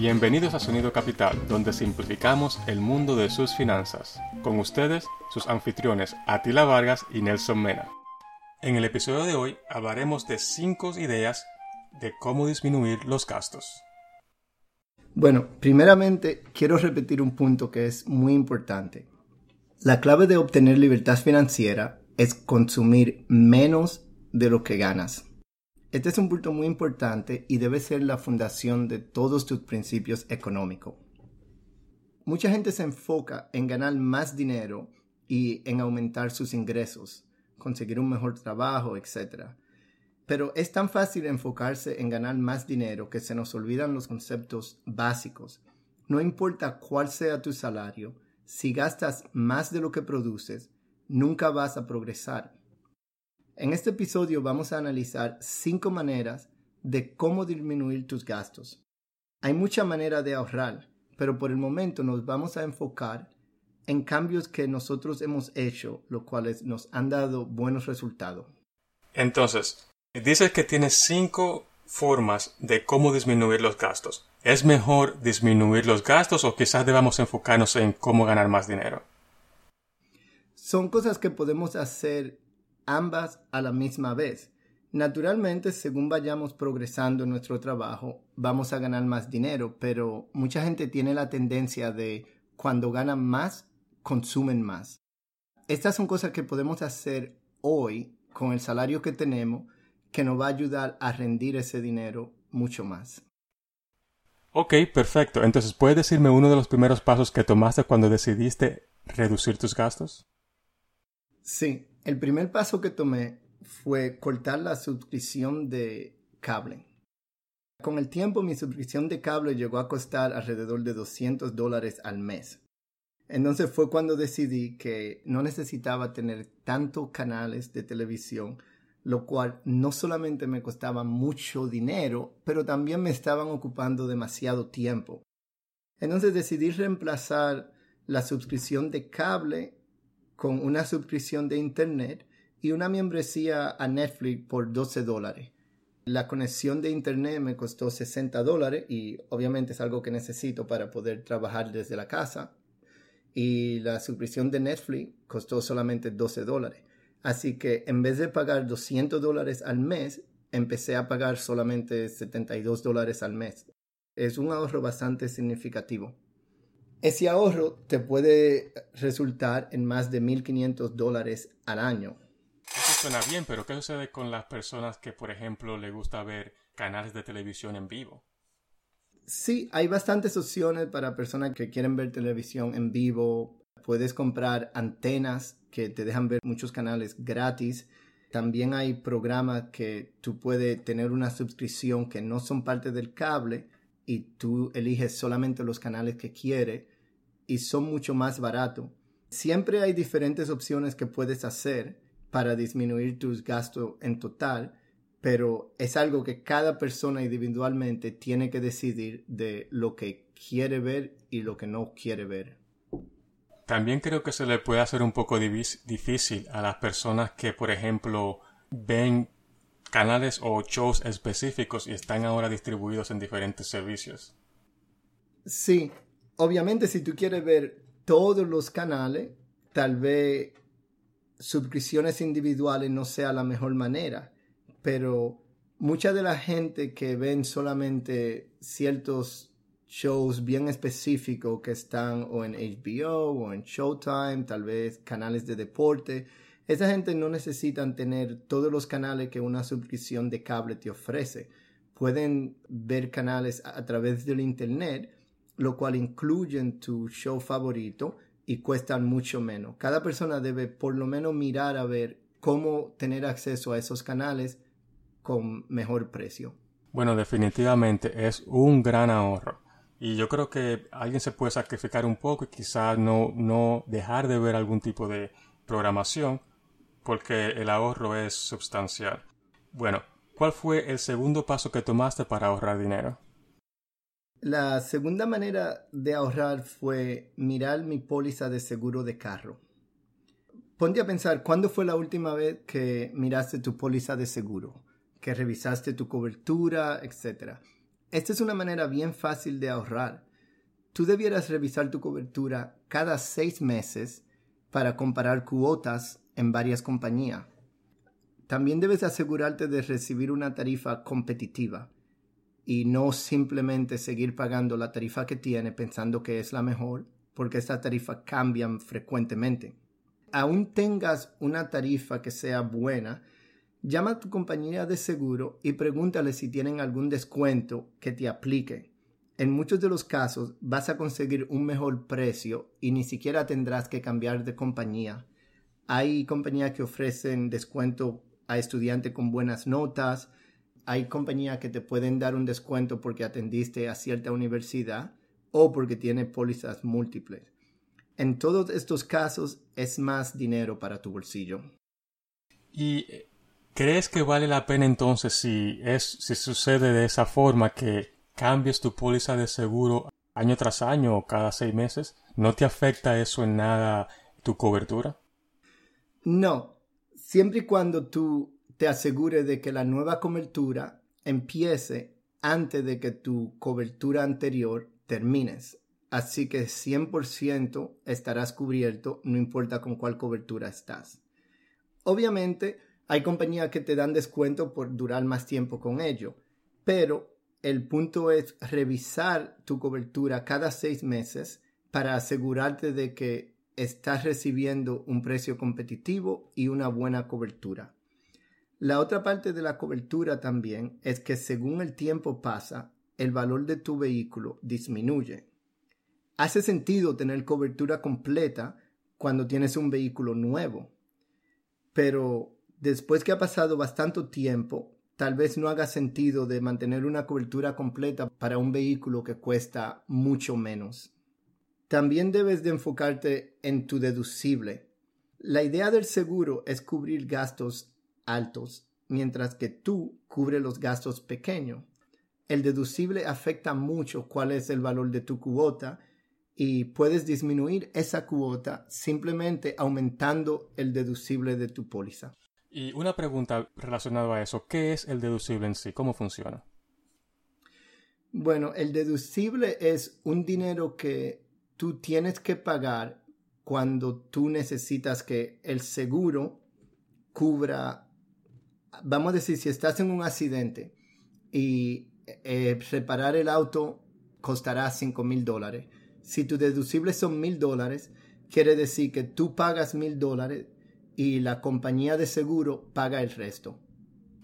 Bienvenidos a Sonido Capital, donde simplificamos el mundo de sus finanzas. Con ustedes, sus anfitriones Atila Vargas y Nelson Mena. En el episodio de hoy hablaremos de 5 ideas de cómo disminuir los gastos. Bueno, primeramente quiero repetir un punto que es muy importante. La clave de obtener libertad financiera es consumir menos de lo que ganas. Este es un punto muy importante y debe ser la fundación de todos tus principios económicos. Mucha gente se enfoca en ganar más dinero y en aumentar sus ingresos, conseguir un mejor trabajo, etc. Pero es tan fácil enfocarse en ganar más dinero que se nos olvidan los conceptos básicos. No importa cuál sea tu salario, si gastas más de lo que produces, nunca vas a progresar en este episodio vamos a analizar cinco maneras de cómo disminuir tus gastos. Hay mucha manera de ahorrar, pero por el momento nos vamos a enfocar en cambios que nosotros hemos hecho, los cuales nos han dado buenos resultados. Entonces, dices que tienes cinco formas de cómo disminuir los gastos. ¿Es mejor disminuir los gastos o quizás debamos enfocarnos en cómo ganar más dinero? Son cosas que podemos hacer ambas a la misma vez. Naturalmente, según vayamos progresando en nuestro trabajo, vamos a ganar más dinero, pero mucha gente tiene la tendencia de cuando ganan más, consumen más. Estas son cosas que podemos hacer hoy con el salario que tenemos que nos va a ayudar a rendir ese dinero mucho más. Ok, perfecto. Entonces, ¿puedes decirme uno de los primeros pasos que tomaste cuando decidiste reducir tus gastos? Sí, el primer paso que tomé fue cortar la suscripción de cable. Con el tiempo mi suscripción de cable llegó a costar alrededor de 200 dólares al mes. Entonces fue cuando decidí que no necesitaba tener tantos canales de televisión, lo cual no solamente me costaba mucho dinero, pero también me estaban ocupando demasiado tiempo. Entonces decidí reemplazar la suscripción de cable con una suscripción de Internet y una membresía a Netflix por 12 dólares. La conexión de Internet me costó 60 dólares y obviamente es algo que necesito para poder trabajar desde la casa. Y la suscripción de Netflix costó solamente 12 dólares. Así que en vez de pagar 200 dólares al mes, empecé a pagar solamente 72 dólares al mes. Es un ahorro bastante significativo. Ese ahorro te puede resultar en más de 1.500 dólares al año. Eso suena bien, pero ¿qué sucede con las personas que, por ejemplo, le gusta ver canales de televisión en vivo? Sí, hay bastantes opciones para personas que quieren ver televisión en vivo. Puedes comprar antenas que te dejan ver muchos canales gratis. También hay programas que tú puedes tener una suscripción que no son parte del cable y tú eliges solamente los canales que quieres y son mucho más baratos. Siempre hay diferentes opciones que puedes hacer para disminuir tus gastos en total, pero es algo que cada persona individualmente tiene que decidir de lo que quiere ver y lo que no quiere ver. También creo que se le puede hacer un poco difícil a las personas que, por ejemplo, ven canales o shows específicos y están ahora distribuidos en diferentes servicios. Sí, obviamente si tú quieres ver todos los canales, tal vez suscripciones individuales no sea la mejor manera, pero mucha de la gente que ven solamente ciertos shows bien específicos que están o en HBO o en Showtime, tal vez canales de deporte, esa gente no necesitan tener todos los canales que una suscripción de cable te ofrece. Pueden ver canales a, través del Internet, lo cual incluyen tu show favorito y cuestan mucho menos. Cada persona debe por lo menos mirar a ver cómo tener acceso a esos canales con mejor precio. Bueno, definitivamente es un gran ahorro. Y yo creo que alguien se puede sacrificar un poco y quizás no, no dejar de ver algún tipo de programación porque el ahorro es sustancial. Bueno, ¿cuál fue el segundo paso que tomaste para ahorrar dinero? La segunda manera de ahorrar fue mirar mi póliza de seguro de carro. Ponte a pensar, ¿cuándo fue la última vez que miraste tu póliza de seguro? Que revisaste tu cobertura, etc. esta es una manera bien fácil de ahorrar. Tú debieras revisar tu cobertura cada seis meses para comparar cuotas en varias compañías. También debes asegurarte de recibir una tarifa competitiva y no simplemente seguir pagando la tarifa que tiene pensando que es la mejor, porque estas tarifas cambian frecuentemente. Aún tengas una tarifa que sea buena, llama a tu compañía de seguro y pregúntale si tienen algún descuento que te aplique. En muchos de los casos vas a conseguir un mejor precio y ni siquiera tendrás que cambiar de compañía. Hay compañías que ofrecen descuento a estudiantes con buenas notas, hay compañías que te pueden dar un descuento porque atendiste a cierta universidad o porque tiene pólizas múltiples. En todos estos casos es más dinero para tu bolsillo. ¿Y crees que vale la pena entonces si es si sucede de esa forma que cambies tu póliza de seguro año tras año o cada seis meses? ¿No te afecta eso en nada tu cobertura? No, siempre y cuando tú te asegure de que la nueva cobertura empiece antes de que tu cobertura anterior termines. Así que 100% estarás cubierto, no importa con cuál cobertura estás. Obviamente, hay compañías que te dan descuento por durar más tiempo con ello, pero el punto es revisar tu cobertura cada seis meses para asegurarte de que estás recibiendo un precio competitivo y una buena cobertura. La otra parte de la cobertura también es que según el tiempo pasa, el valor de tu vehículo disminuye. Hace sentido tener cobertura completa cuando tienes un vehículo nuevo, pero después que ha pasado bastante tiempo, tal vez no haga sentido de mantener una cobertura completa para un vehículo que cuesta mucho menos. También debes de enfocarte en tu deducible. La idea del seguro es cubrir gastos altos, mientras que tú cubres los gastos pequeños. El deducible afecta mucho cuál es el valor de tu cuota y puedes disminuir esa cuota simplemente aumentando el deducible de tu póliza. Y una pregunta relacionada a eso, ¿qué es el deducible en sí? ¿Cómo funciona? Bueno, el deducible es un dinero que tú tienes que pagar cuando tú necesitas que el seguro cubra vamos a decir, si estás en un accidente y eh, reparar el auto costará 5 mil dólares. Si tu deducible son mil dólares, quiere decir que tú pagas mil dólares y la compañía de seguro paga el resto.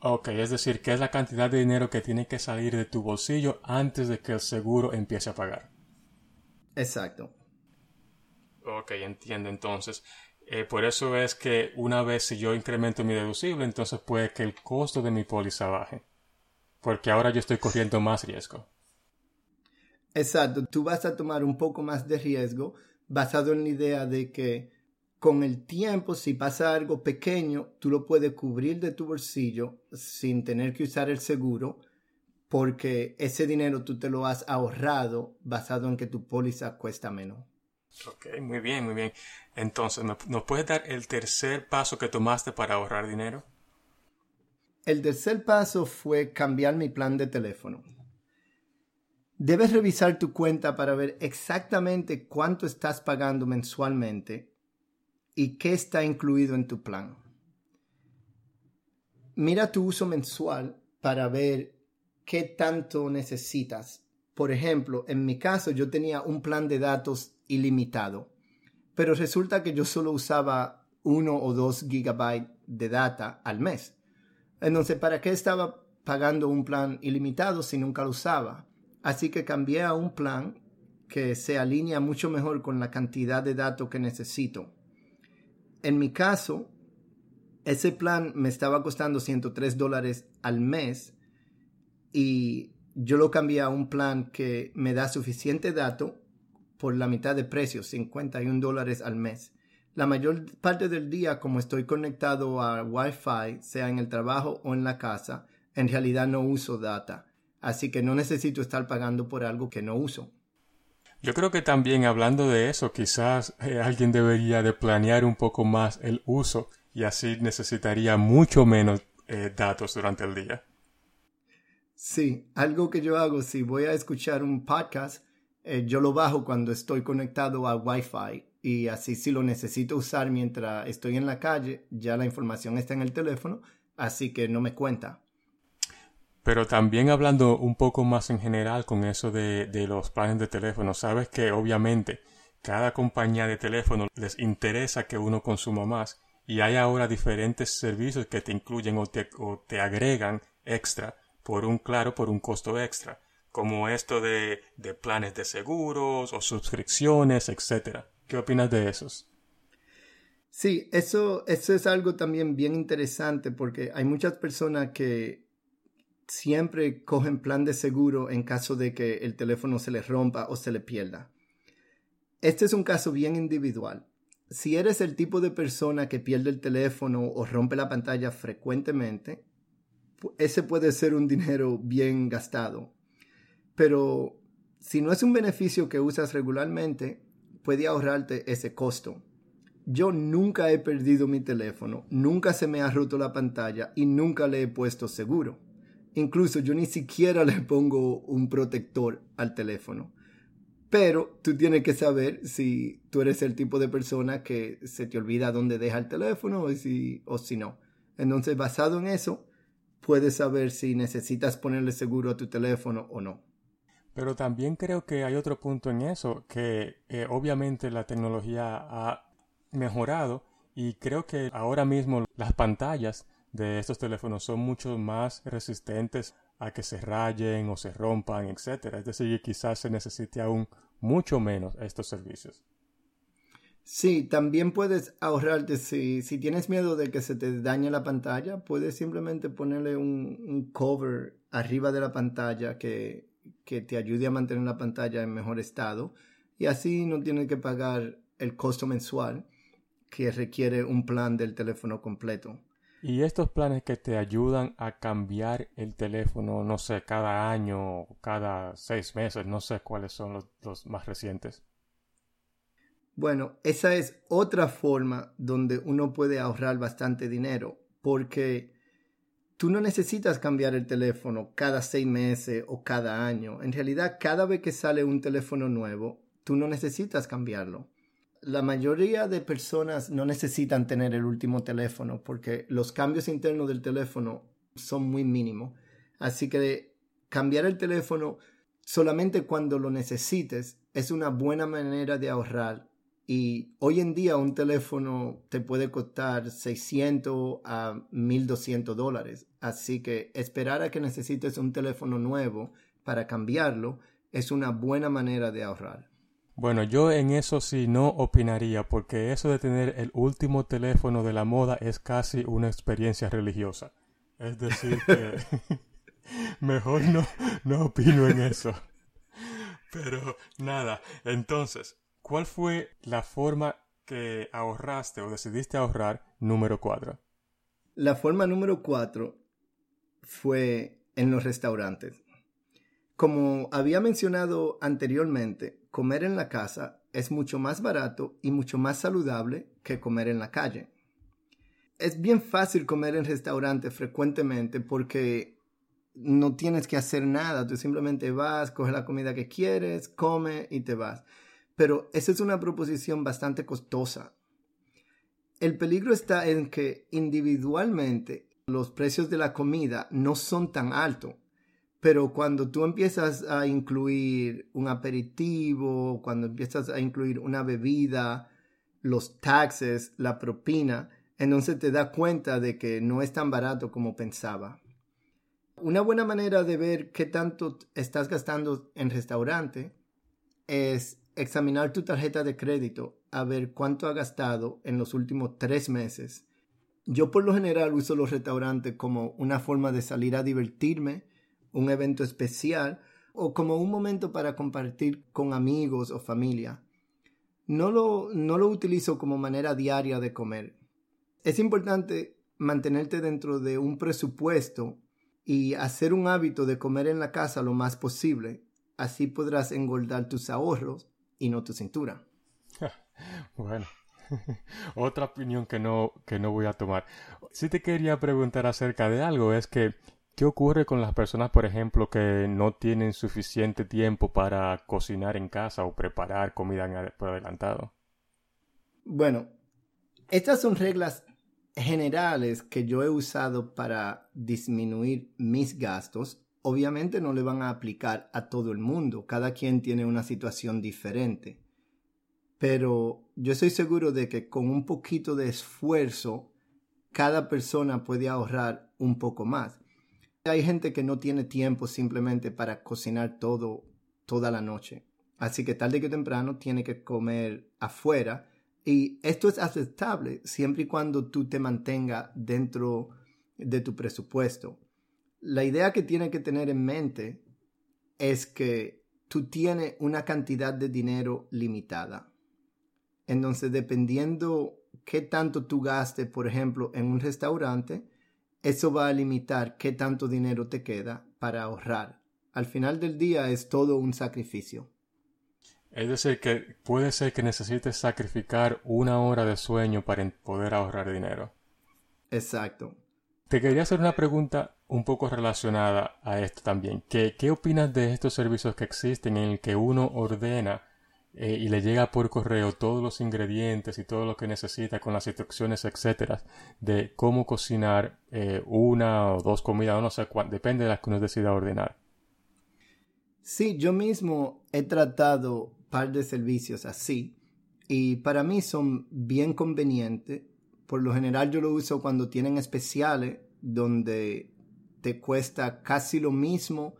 Ok, es decir, que es la cantidad de dinero que tiene que salir de tu bolsillo antes de que el seguro empiece a pagar. Exacto. Ok, entiendo entonces. Eh, por eso es que una vez si yo incremento mi deducible, entonces puede que el costo de mi póliza baje. Porque ahora yo estoy corriendo más riesgo. Exacto, tú vas a tomar un poco más de riesgo basado en la idea de que con el tiempo, si pasa algo pequeño, tú lo puedes cubrir de tu bolsillo sin tener que usar el seguro, porque ese dinero tú te lo has ahorrado basado en que tu póliza cuesta menos. Ok, muy bien, muy bien. Entonces, ¿nos puedes dar el tercer paso que tomaste para ahorrar dinero? El tercer paso fue cambiar mi plan de teléfono. Debes revisar tu cuenta para ver exactamente cuánto estás pagando mensualmente y qué está incluido en tu plan. Mira tu uso mensual para ver qué tanto necesitas. Por ejemplo, en mi caso yo tenía un plan de datos ilimitado. Pero resulta que yo solo usaba uno o dos gigabytes de data al mes. Entonces, ¿para qué estaba pagando un plan ilimitado si nunca lo usaba? Así que cambié a un plan que se alinea mucho mejor con la cantidad de datos que necesito. En mi caso, ese plan me estaba costando 103 dólares al mes y yo lo cambié a un plan que me da suficiente dato por la mitad de precio, 51 dólares al mes. La mayor parte del día, como estoy conectado a Wi-Fi, sea en el trabajo o en la casa, en realidad no uso data. Así que no necesito estar pagando por algo que no uso. Yo creo que también hablando de eso, quizás eh, alguien debería de planear un poco más el uso y así necesitaría mucho menos eh, datos durante el día. Sí, algo que yo hago si voy a escuchar un podcast, eh, yo lo bajo cuando estoy conectado a Wi-Fi y así si lo necesito usar mientras estoy en la calle, ya la información está en el teléfono, así que no me cuenta. Pero también hablando un poco más en general con eso de, de los planes de teléfono, sabes que obviamente cada compañía de teléfono les interesa que uno consuma más y hay ahora diferentes servicios que te incluyen o te, o te agregan extra por un claro, por un costo extra, como esto de, de planes de seguros o suscripciones, etcétera. ¿Qué opinas de esos? Sí, eso, eso es algo también bien interesante porque hay muchas personas que siempre cogen plan de seguro en caso de que el teléfono se les rompa o se le pierda. Este es un caso bien individual. Si eres el tipo de persona que pierde el teléfono o rompe la pantalla frecuentemente, ese puede ser un dinero bien gastado. Pero si no es un beneficio que usas regularmente, puede ahorrarte ese costo. Yo nunca he perdido mi teléfono, nunca se me ha roto la pantalla y nunca le he puesto seguro. Incluso yo ni siquiera le pongo un protector al teléfono. Pero tú tienes que saber si tú eres el tipo de persona que se te olvida dónde deja el teléfono o si, o si no. Entonces, basado en eso, puedes saber si necesitas ponerle seguro a tu teléfono o no. Pero también creo que hay otro punto en eso, que eh, obviamente la tecnología ha mejorado y creo que ahora mismo las pantallas de estos teléfonos son mucho más resistentes a que se rayen o se rompan, etc. Es decir, quizás se necesite aún mucho menos estos servicios. Sí, también puedes ahorrarte, si, tienes miedo de que se te dañe la pantalla, puedes simplemente ponerle un, cover arriba de la pantalla que, que te ayude a mantener la pantalla en mejor estado y así no tienes que pagar el costo mensual que requiere un plan del teléfono completo. Y estos planes que te ayudan a cambiar el teléfono, no sé, cada año, cada seis meses, no sé cuáles son los, más recientes. Bueno, esa es otra forma donde uno puede ahorrar bastante dinero, porque tú no necesitas cambiar el teléfono cada seis meses o cada año. En realidad, cada vez que sale un teléfono nuevo, tú no necesitas cambiarlo la mayoría de personas no necesitan tener el último teléfono porque los cambios internos del teléfono son muy mínimos. Así que cambiar el teléfono solamente cuando lo necesites es una buena manera de ahorrar. Y hoy en día un teléfono te puede costar 600 a 1200 dólares. Así que esperar a que necesites un teléfono nuevo para cambiarlo es una buena manera de ahorrar. Bueno, yo en eso sí no opinaría, porque eso de tener el último teléfono de la moda es casi una experiencia religiosa. Es decir, que mejor no, no opino en eso. Pero nada, entonces, ¿cuál fue la forma que ahorraste o decidiste ahorrar número cuatro? La forma número cuatro fue en los restaurantes. Como había mencionado anteriormente, comer en la casa es mucho más barato y mucho más saludable que comer en la calle. Es bien fácil comer en restaurantes frecuentemente porque no tienes que hacer nada, tú simplemente vas, coges la comida que quieres, come y te vas. Pero esa es una proposición bastante costosa. El peligro está en que individualmente los precios de la comida no son tan altos pero cuando tú empiezas a incluir un aperitivo, cuando empiezas a incluir una bebida, los taxes, la propina, entonces te das cuenta de que no es tan barato como pensaba. Una buena manera de ver qué tanto estás gastando en restaurante es examinar tu tarjeta de crédito a ver cuánto ha gastado en los últimos tres meses. Yo por lo general uso los restaurantes como una forma de salir a divertirme un evento especial o como un momento para compartir con amigos o familia. No lo, no lo utilizo como manera diaria de comer. Es importante mantenerte dentro de un presupuesto y hacer un hábito de comer en la casa lo más posible. Así podrás engordar tus ahorros y no tu cintura. bueno, otra opinión que no, que no voy a tomar. Si te quería preguntar acerca de algo es que ¿Qué ocurre con las personas, por ejemplo, que no tienen suficiente tiempo para cocinar en casa o preparar comida por adelantado? Bueno, estas son reglas generales que yo he usado para disminuir mis gastos. Obviamente no le van a aplicar a todo el mundo, cada quien tiene una situación diferente. Pero yo estoy seguro de que con un poquito de esfuerzo, cada persona puede ahorrar un poco más. Hay gente que no tiene tiempo simplemente para cocinar todo toda la noche. Así que tarde que temprano tiene que comer afuera y esto es aceptable siempre y cuando tú te mantengas dentro de tu presupuesto. La idea que tiene que tener en mente es que tú tienes una cantidad de dinero limitada. Entonces, dependiendo qué tanto tú gastes, por ejemplo, en un restaurante, eso va a limitar qué tanto dinero te queda para ahorrar. Al final del día es todo un sacrificio. Es decir, que puede ser que necesites sacrificar una hora de sueño para poder ahorrar dinero. Exacto. Te quería hacer una pregunta un poco relacionada a esto también. ¿Qué, opinas de estos servicios que existen en el que uno ordena eh, y le llega por correo todos los ingredientes y todo lo que necesita con las instrucciones, etcétera, de cómo cocinar eh, una o dos comidas, no sé cuál, depende de las que uno decida ordenar? Sí, yo mismo he tratado par de servicios así y para mí son bien convenientes. Por lo general yo lo uso cuando tienen especiales donde te cuesta casi lo mismo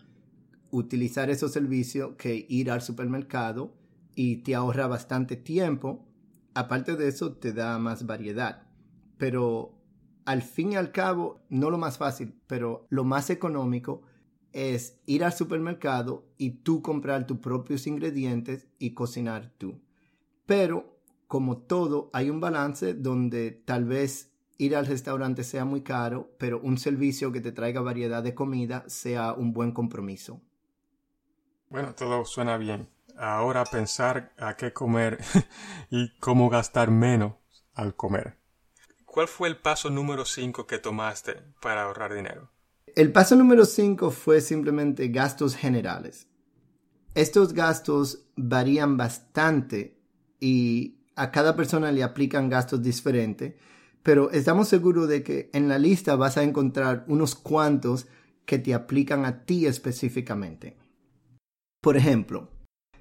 utilizar esos servicios que ir al supermercado y te ahorra bastante tiempo. Aparte de eso te da más variedad. Pero al fin y al cabo, no lo más fácil, pero lo más económico es ir al supermercado y tú comprar tus propios ingredientes y cocinar tú. Pero, como todo, hay un balance donde tal vez ir al restaurante sea muy caro, pero un servicio que te traiga variedad de comida sea un buen compromiso. Bueno, todo suena bien. Ahora pensar a qué comer y cómo gastar menos al comer. ¿Cuál fue el paso número 5 que tomaste para ahorrar dinero? El paso número 5 fue simplemente gastos generales. Estos gastos varían bastante y a cada persona le aplican gastos diferentes, pero estamos seguros de que en la lista vas a encontrar unos cuantos que te aplican a ti específicamente. Por ejemplo,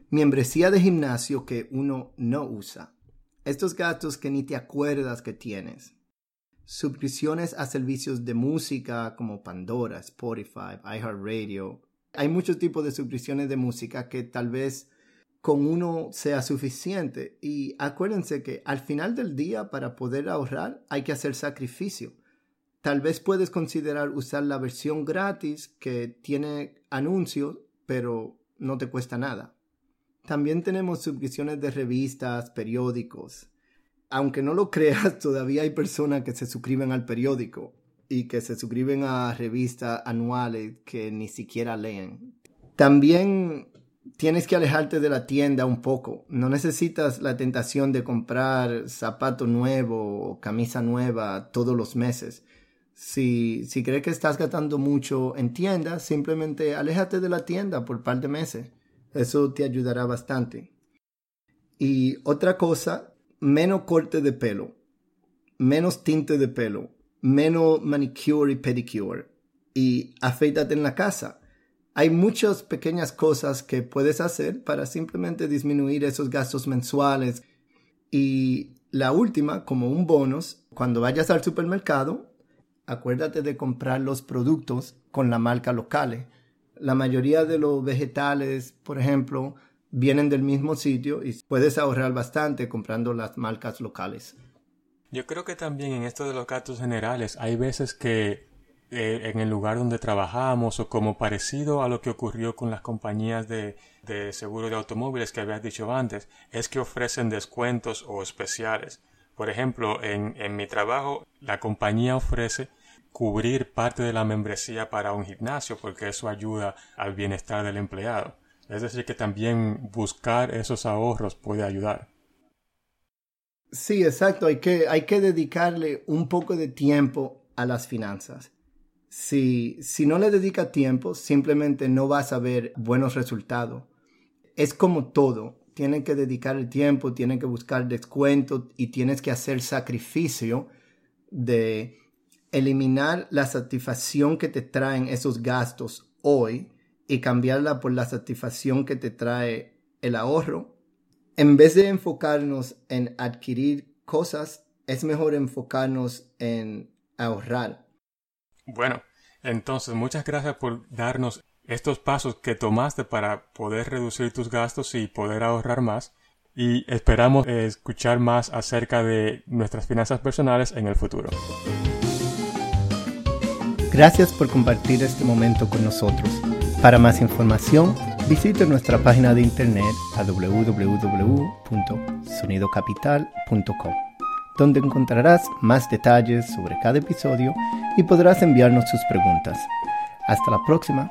membresía de gimnasio que uno no usa. Estos gastos que ni te acuerdas que tienes suscripciones a servicios de música como Pandora, Spotify, iHeartRadio. Hay muchos tipos de suscripciones de música que tal vez con uno sea suficiente. Y acuérdense que al final del día para poder ahorrar hay que hacer sacrificio. Tal vez puedes considerar usar la versión gratis que tiene anuncios, pero no te cuesta nada. También tenemos suscripciones de revistas, periódicos, aunque no lo creas, todavía hay personas que se suscriben al periódico y que se suscriben a revistas anuales que ni siquiera leen. También tienes que alejarte de la tienda un poco. No necesitas la tentación de comprar zapato nuevo o camisa nueva todos los meses. Si, si crees que estás gastando mucho en tienda, simplemente aléjate de la tienda por un par de meses. Eso te ayudará bastante. Y otra cosa menos corte de pelo, menos tinte de pelo, menos manicure y pedicure y afeítate en la casa. Hay muchas pequeñas cosas que puedes hacer para simplemente disminuir esos gastos mensuales. Y la última, como un bonus, cuando vayas al supermercado, acuérdate de comprar los productos con la marca local. La mayoría de los vegetales, por ejemplo, vienen del mismo sitio y puedes ahorrar bastante comprando las marcas locales. Yo creo que también en esto de los gastos generales hay veces que eh, en el lugar donde trabajamos o como parecido a lo que ocurrió con las compañías de, de seguro de automóviles que habías dicho antes, es que ofrecen descuentos o especiales. Por ejemplo, en, en mi trabajo la compañía ofrece cubrir parte de la membresía para un gimnasio porque eso ayuda al bienestar del empleado. Es decir, que también buscar esos ahorros puede ayudar. Sí, exacto. Hay que, hay que dedicarle un poco de tiempo a las finanzas. Si, si no le dedica tiempo, simplemente no vas a ver buenos resultados. Es como todo. Tienes que dedicar el tiempo, tienes que buscar descuento y tienes que hacer sacrificio de eliminar la satisfacción que te traen esos gastos hoy y cambiarla por la satisfacción que te trae el ahorro. En vez de enfocarnos en adquirir cosas, es mejor enfocarnos en ahorrar. Bueno, entonces muchas gracias por darnos estos pasos que tomaste para poder reducir tus gastos y poder ahorrar más. Y esperamos escuchar más acerca de nuestras finanzas personales en el futuro. Gracias por compartir este momento con nosotros. Para más información, visite nuestra página de internet a www.sonidocapital.com, donde encontrarás más detalles sobre cada episodio y podrás enviarnos sus preguntas. Hasta la próxima.